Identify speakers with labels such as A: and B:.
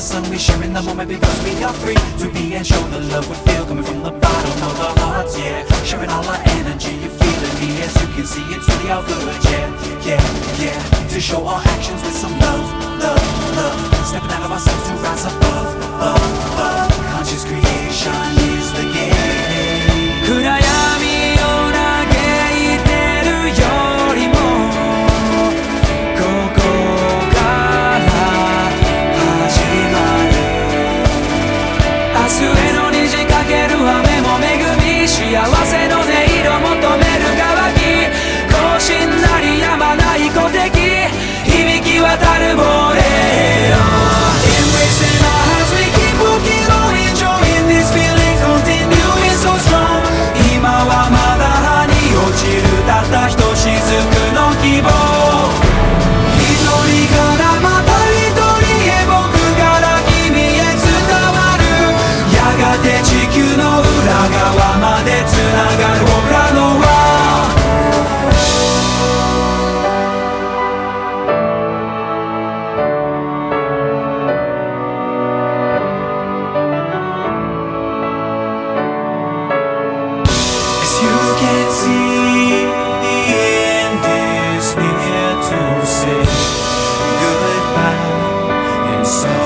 A: sun, we share in the moment because we are free to be and show the love we feel coming from the bottom of our hearts, yeah. Sharing all our energy, you're feeling me as you can see, it's really all good, yeah, yeah, yeah. To show our actions with some love, love, love. Stepping out of ourselves to rise above, above,
B: So.